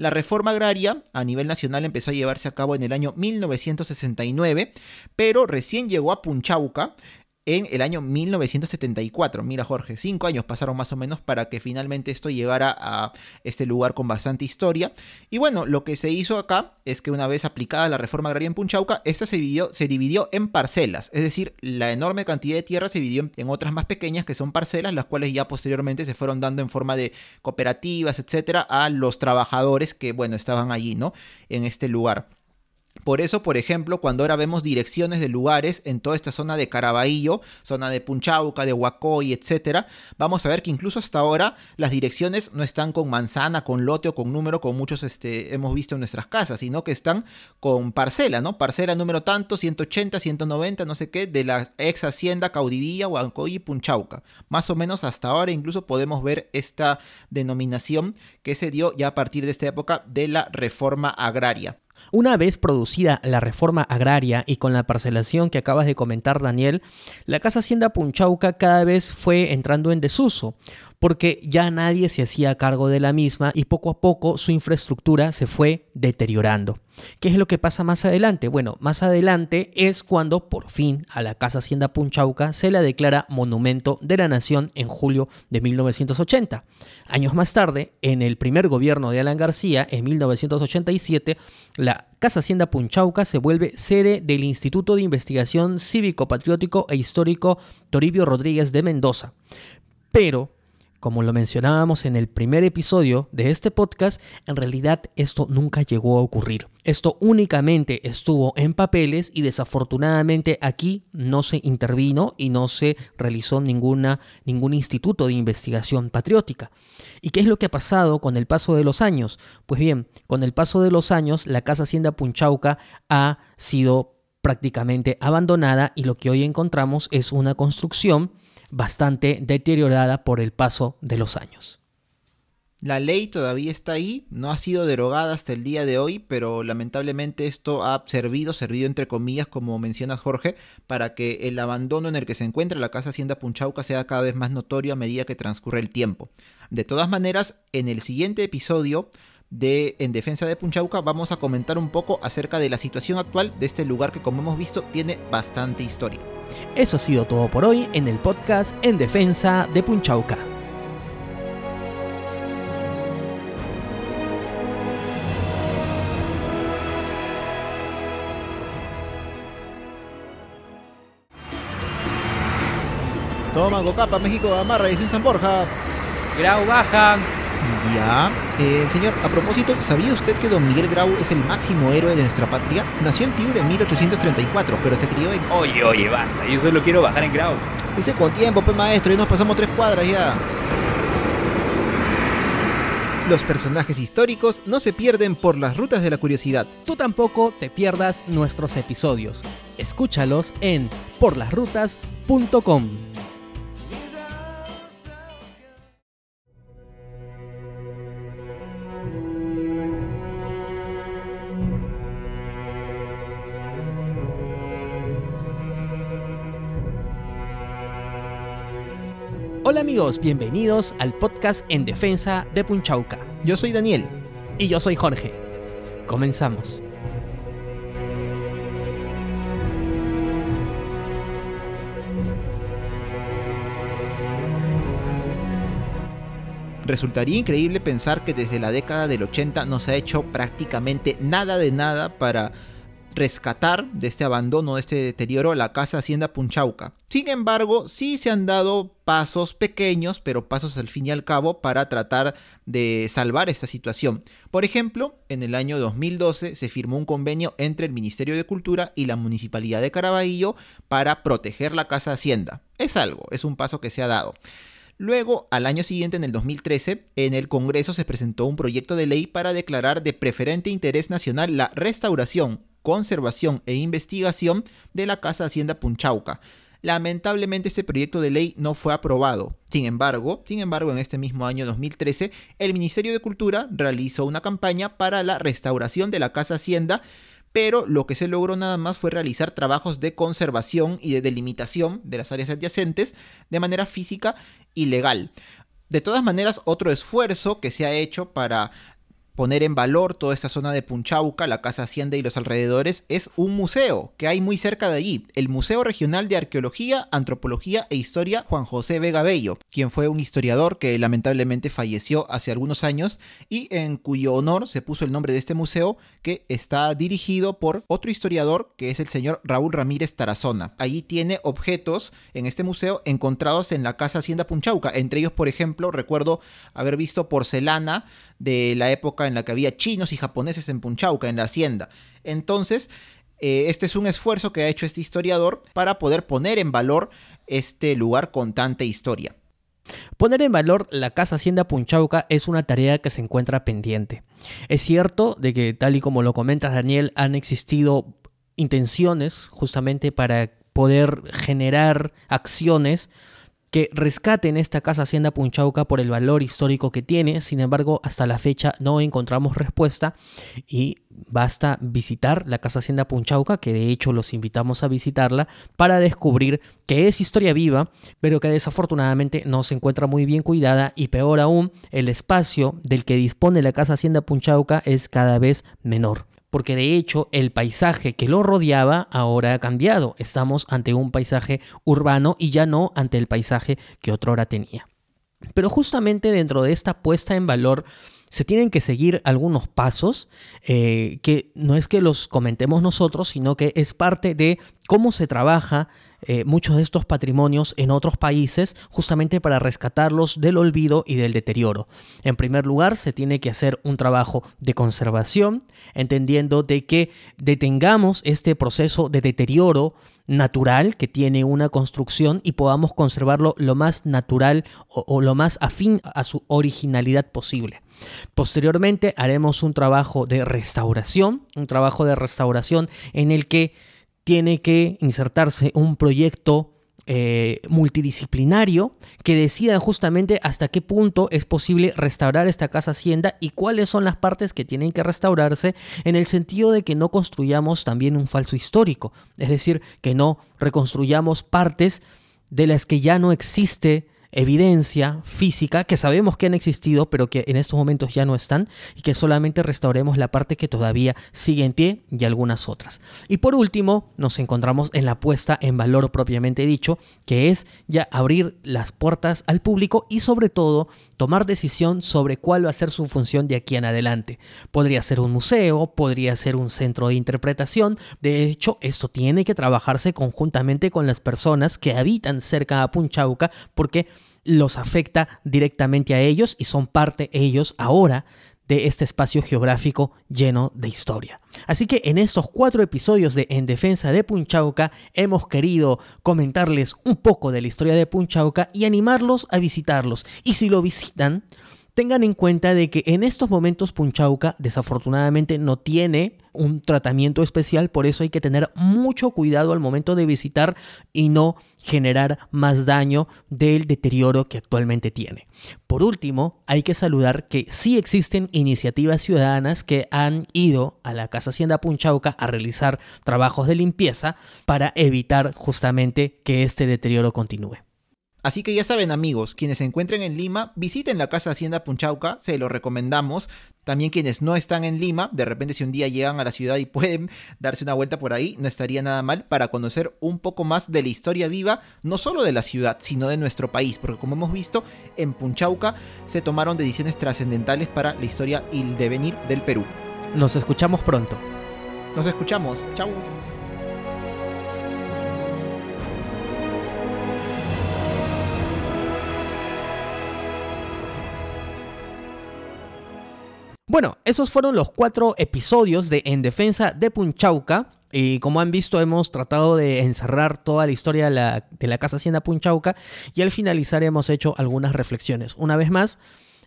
La reforma agraria a nivel nacional empezó a llevarse a cabo en el año 1969, pero recién llegó a Punchauca en el año 1974. Mira Jorge, cinco años pasaron más o menos para que finalmente esto llegara a este lugar con bastante historia. Y bueno, lo que se hizo acá es que una vez aplicada la reforma agraria en Punchauca, esta se dividió, se dividió en parcelas, es decir, la enorme cantidad de tierra se dividió en otras más pequeñas que son parcelas, las cuales ya posteriormente se fueron dando en forma de cooperativas, etcétera, a los trabajadores que, bueno, estaban allí, ¿no? En este lugar. Por eso, por ejemplo, cuando ahora vemos direcciones de lugares en toda esta zona de Caraballo, zona de Punchauca, de Huacoy, etc., vamos a ver que incluso hasta ahora las direcciones no están con manzana, con lote o con número, como muchos este, hemos visto en nuestras casas, sino que están con parcela, ¿no? Parcela número tanto, 180, 190, no sé qué, de la ex hacienda Caudivilla, Huacoy y Punchauca. Más o menos hasta ahora incluso podemos ver esta denominación que se dio ya a partir de esta época de la reforma agraria. Una vez producida la reforma agraria y con la parcelación que acabas de comentar Daniel, la Casa Hacienda Punchauca cada vez fue entrando en desuso, porque ya nadie se hacía cargo de la misma y poco a poco su infraestructura se fue deteriorando. ¿Qué es lo que pasa más adelante? Bueno, más adelante es cuando por fin a la Casa Hacienda Punchauca se la declara Monumento de la Nación en julio de 1980. Años más tarde, en el primer gobierno de Alan García, en 1987, la Casa Hacienda Punchauca se vuelve sede del Instituto de Investigación Cívico Patriótico e Histórico Toribio Rodríguez de Mendoza. Pero como lo mencionábamos en el primer episodio de este podcast, en realidad esto nunca llegó a ocurrir. Esto únicamente estuvo en papeles y desafortunadamente aquí no se intervino y no se realizó ninguna, ningún instituto de investigación patriótica. ¿Y qué es lo que ha pasado con el paso de los años? Pues bien, con el paso de los años la Casa Hacienda Punchauca ha sido prácticamente abandonada y lo que hoy encontramos es una construcción bastante deteriorada por el paso de los años. La ley todavía está ahí, no ha sido derogada hasta el día de hoy, pero lamentablemente esto ha servido, servido entre comillas, como menciona Jorge, para que el abandono en el que se encuentra la Casa Hacienda Punchauca sea cada vez más notorio a medida que transcurre el tiempo. De todas maneras, en el siguiente episodio de En Defensa de Punchauca vamos a comentar un poco acerca de la situación actual de este lugar que como hemos visto tiene bastante historia. Eso ha sido todo por hoy en el podcast En Defensa de Punchauca. Toma, Capa, México, amarra y sin San Borja. Grau baja. Ya. Eh, señor, a propósito, ¿sabía usted que don Miguel Grau es el máximo héroe de nuestra patria? Nació en Piura en 1834, pero se crió en... Oye, oye, basta. Yo solo quiero bajar en Grau. Dice con tiempo, pues maestro, y nos pasamos tres cuadras ya. Los personajes históricos no se pierden por las rutas de la curiosidad. Tú tampoco te pierdas nuestros episodios. Escúchalos en porlasrutas.com. Hola amigos, bienvenidos al podcast En Defensa de Punchauca. Yo soy Daniel. Y yo soy Jorge. Comenzamos. Resultaría increíble pensar que desde la década del 80 no se ha hecho prácticamente nada de nada para rescatar de este abandono, de este deterioro, la Casa Hacienda Punchauca. Sin embargo, sí se han dado pasos pequeños, pero pasos al fin y al cabo, para tratar de salvar esta situación. Por ejemplo, en el año 2012 se firmó un convenio entre el Ministerio de Cultura y la Municipalidad de Caraballo para proteger la Casa Hacienda. es algo, es un paso que se ha dado. Luego, al año siguiente, en el 2013, en el Congreso se presentó un proyecto de ley para declarar de preferente interés nacional la restauración, conservación e investigación de la Casa Hacienda Punchauca. Lamentablemente este proyecto de ley no fue aprobado. Sin embargo, sin embargo, en este mismo año 2013, el Ministerio de Cultura realizó una campaña para la restauración de la Casa Hacienda pero lo que se logró nada más fue realizar trabajos de conservación y de delimitación de las áreas adyacentes de manera física y legal. De todas maneras, otro esfuerzo que se ha hecho para poner en valor toda esta zona de Punchauca, la Casa Hacienda y los alrededores, es un museo que hay muy cerca de allí, el Museo Regional de Arqueología, Antropología e Historia Juan José Vega Bello, quien fue un historiador que lamentablemente falleció hace algunos años y en cuyo honor se puso el nombre de este museo que está dirigido por otro historiador que es el señor Raúl Ramírez Tarazona. Allí tiene objetos en este museo encontrados en la Casa Hacienda Punchauca, entre ellos por ejemplo recuerdo haber visto porcelana de la época en la que había chinos y japoneses en Punchauca, en la hacienda. Entonces, eh, este es un esfuerzo que ha hecho este historiador para poder poner en valor este lugar con tanta historia. Poner en valor la Casa Hacienda Punchauca es una tarea que se encuentra pendiente. Es cierto de que, tal y como lo comentas Daniel, han existido intenciones justamente para poder generar acciones que rescaten esta casa Hacienda Punchauca por el valor histórico que tiene. Sin embargo, hasta la fecha no encontramos respuesta y basta visitar la casa Hacienda Punchauca, que de hecho los invitamos a visitarla, para descubrir que es historia viva, pero que desafortunadamente no se encuentra muy bien cuidada y peor aún, el espacio del que dispone la casa Hacienda Punchauca es cada vez menor porque de hecho el paisaje que lo rodeaba ahora ha cambiado. Estamos ante un paisaje urbano y ya no ante el paisaje que otrora tenía. Pero justamente dentro de esta puesta en valor se tienen que seguir algunos pasos eh, que no es que los comentemos nosotros, sino que es parte de cómo se trabaja eh, muchos de estos patrimonios en otros países justamente para rescatarlos del olvido y del deterioro. En primer lugar, se tiene que hacer un trabajo de conservación, entendiendo de que detengamos este proceso de deterioro natural que tiene una construcción y podamos conservarlo lo más natural o, o lo más afín a su originalidad posible. Posteriormente haremos un trabajo de restauración, un trabajo de restauración en el que tiene que insertarse un proyecto eh, multidisciplinario que decida justamente hasta qué punto es posible restaurar esta casa hacienda y cuáles son las partes que tienen que restaurarse en el sentido de que no construyamos también un falso histórico, es decir, que no reconstruyamos partes de las que ya no existe evidencia física que sabemos que han existido, pero que en estos momentos ya no están, y que solamente restauremos la parte que todavía sigue en pie y algunas otras. Y por último, nos encontramos en la puesta en valor propiamente dicho, que es ya abrir las puertas al público y sobre todo tomar decisión sobre cuál va a ser su función de aquí en adelante. Podría ser un museo, podría ser un centro de interpretación. De hecho, esto tiene que trabajarse conjuntamente con las personas que habitan cerca de Punchauca porque los afecta directamente a ellos y son parte ellos ahora de este espacio geográfico lleno de historia. Así que en estos cuatro episodios de En Defensa de Punchauca hemos querido comentarles un poco de la historia de Punchauca y animarlos a visitarlos. Y si lo visitan, tengan en cuenta de que en estos momentos Punchauca desafortunadamente no tiene un tratamiento especial, por eso hay que tener mucho cuidado al momento de visitar y no generar más daño del deterioro que actualmente tiene. Por último, hay que saludar que sí existen iniciativas ciudadanas que han ido a la Casa Hacienda Punchauca a realizar trabajos de limpieza para evitar justamente que este deterioro continúe. Así que ya saben amigos, quienes se encuentren en Lima, visiten la Casa Hacienda Punchauca, se lo recomendamos. También quienes no están en Lima, de repente si un día llegan a la ciudad y [laughs] pueden darse una vuelta por ahí, no estaría nada mal para conocer un poco más de la historia viva, no solo de la ciudad, sino de nuestro país, porque como hemos visto, en Punchauca se tomaron decisiones trascendentales para la historia y el devenir del Perú. Nos escuchamos pronto. Nos escuchamos. Chau. Bueno, esos fueron los cuatro episodios de En Defensa de Punchauca. Y como han visto, hemos tratado de encerrar toda la historia de la, de la Casa Hacienda Punchauca y al finalizar hemos hecho algunas reflexiones. Una vez más,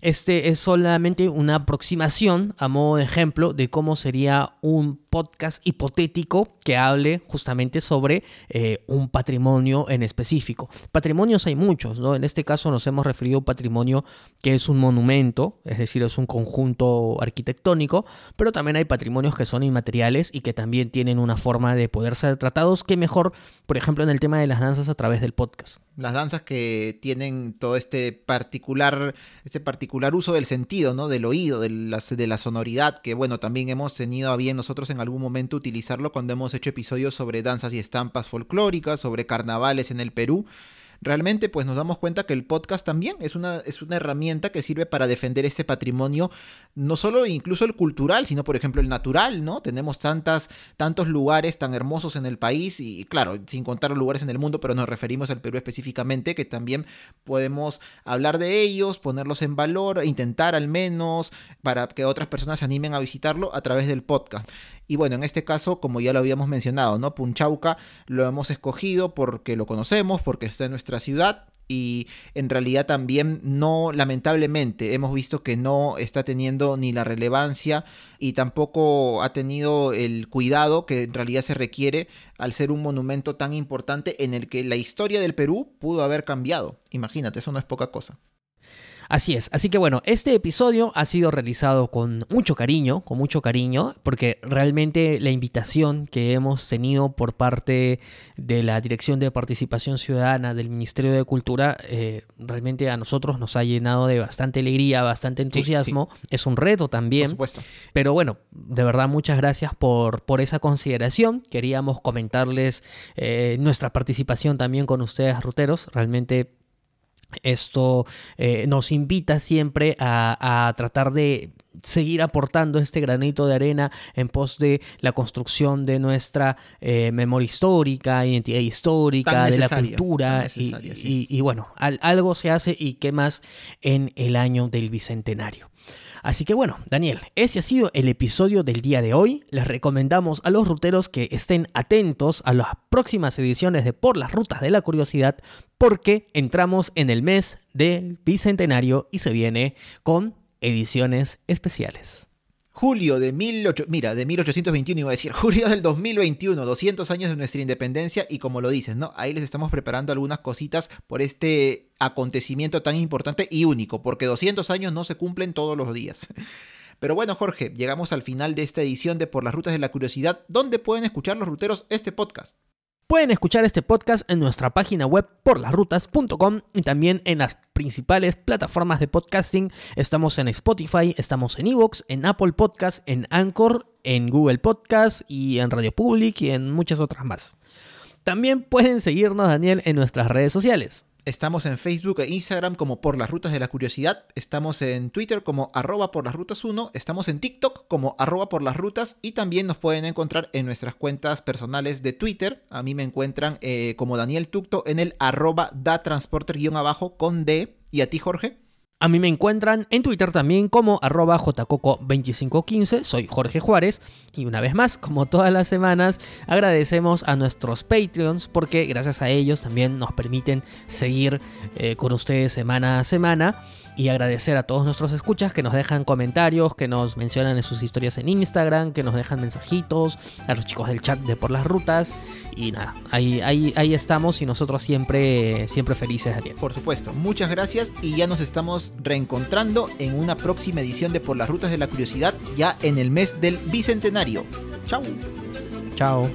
este es solamente una aproximación a modo de ejemplo de cómo sería un podcast hipotético que hable justamente sobre eh, un patrimonio en específico. Patrimonios hay muchos, ¿no? En este caso nos hemos referido a un patrimonio que es un monumento, es decir, es un conjunto arquitectónico, pero también hay patrimonios que son inmateriales y que también tienen una forma de poder ser tratados que mejor, por ejemplo, en el tema de las danzas a través del podcast. Las danzas que tienen todo este particular, este particular uso del sentido, ¿no? Del oído, de la, de la sonoridad, que bueno, también hemos tenido a bien nosotros en algún momento utilizarlo cuando hemos hecho episodios sobre danzas y estampas folclóricas, sobre carnavales en el Perú realmente pues nos damos cuenta que el podcast también es una, es una herramienta que sirve para defender este patrimonio, no solo incluso el cultural, sino por ejemplo el natural, ¿no? Tenemos tantas, tantos lugares tan hermosos en el país y claro, sin contar los lugares en el mundo, pero nos referimos al Perú específicamente, que también podemos hablar de ellos, ponerlos en valor, intentar al menos para que otras personas se animen a visitarlo a través del podcast. Y bueno, en este caso, como ya lo habíamos mencionado, ¿no? Punchauca lo hemos escogido porque lo conocemos, porque está en nuestra ciudad y en realidad también no, lamentablemente, hemos visto que no está teniendo ni la relevancia y tampoco ha tenido el cuidado que en realidad se requiere al ser un monumento tan importante en el que la historia del Perú pudo haber cambiado. Imagínate, eso no es poca cosa. Así es, así que bueno, este episodio ha sido realizado con mucho cariño, con mucho cariño, porque realmente la invitación que hemos tenido por parte de la Dirección de Participación Ciudadana del Ministerio de Cultura, eh, realmente a nosotros nos ha llenado de bastante alegría, bastante entusiasmo, es un reto también. Por supuesto. Pero bueno, de verdad muchas gracias por, por esa consideración. Queríamos comentarles eh, nuestra participación también con ustedes, ruteros, realmente esto eh, nos invita siempre a, tratar de seguir aportando este granito de arena en pos de la construcción de nuestra eh, memoria histórica, identidad histórica, de la cultura. Y, bueno, algo se hace y qué más en el año del Bicentenario. Así que bueno, Daniel, ese ha sido el episodio del día de hoy. Les recomendamos a los ruteros que estén atentos a las próximas ediciones de Por las Rutas de la Curiosidad porque entramos en el mes del Bicentenario y se viene con ediciones especiales. Julio de, 18, mira, de 1821 iba a decir, [laughs] julio del 2021, 200 años de nuestra independencia y como lo dices, ¿no? Ahí les estamos preparando algunas cositas por este acontecimiento tan importante y único, porque 200 años no se cumplen todos los días. [laughs] Pero bueno, Jorge, llegamos al final de esta edición de Por las Rutas de la Curiosidad, donde pueden escuchar los ruteros este podcast. Pueden escuchar este podcast en nuestra página web porlasrutas.com y también en las principales plataformas de podcasting. Estamos en Spotify, estamos en Evox, en Apple Podcast, en Anchor, en Google Podcast y en Radio Public y en muchas otras más. También pueden seguirnos, Daniel, en nuestras redes sociales. Estamos en Facebook e Instagram como Por las Rutas de la Curiosidad. Estamos en Twitter como arroba por las rutas 1. Estamos en TikTok como arroba por las rutas. Y también nos pueden encontrar en nuestras cuentas personales de Twitter. A mí me encuentran eh, como Daniel Tucto en el arroba da transporter-abajo con D. ¿Y a ti, Jorge? A mí me encuentran en Twitter también como arroba jcoco2515, soy Jorge Juárez. Y una vez más, como todas las semanas, agradecemos a nuestros Patreons porque gracias a ellos también nos permiten seguir eh, con ustedes semana a semana y agradecer a todos nuestros escuchas que nos dejan comentarios, que nos mencionan en sus historias en Instagram, que nos dejan mensajitos, a los chicos del chat de Por las Rutas. Y nada, ahí, ahí, ahí estamos y nosotros siempre, siempre felices, Daniel. Por supuesto, muchas gracias y ya nos estamos reencontrando en una próxima edición de Por las Rutas de la Curiosidad, ya en el mes del Bicentenario. Chao. Chao.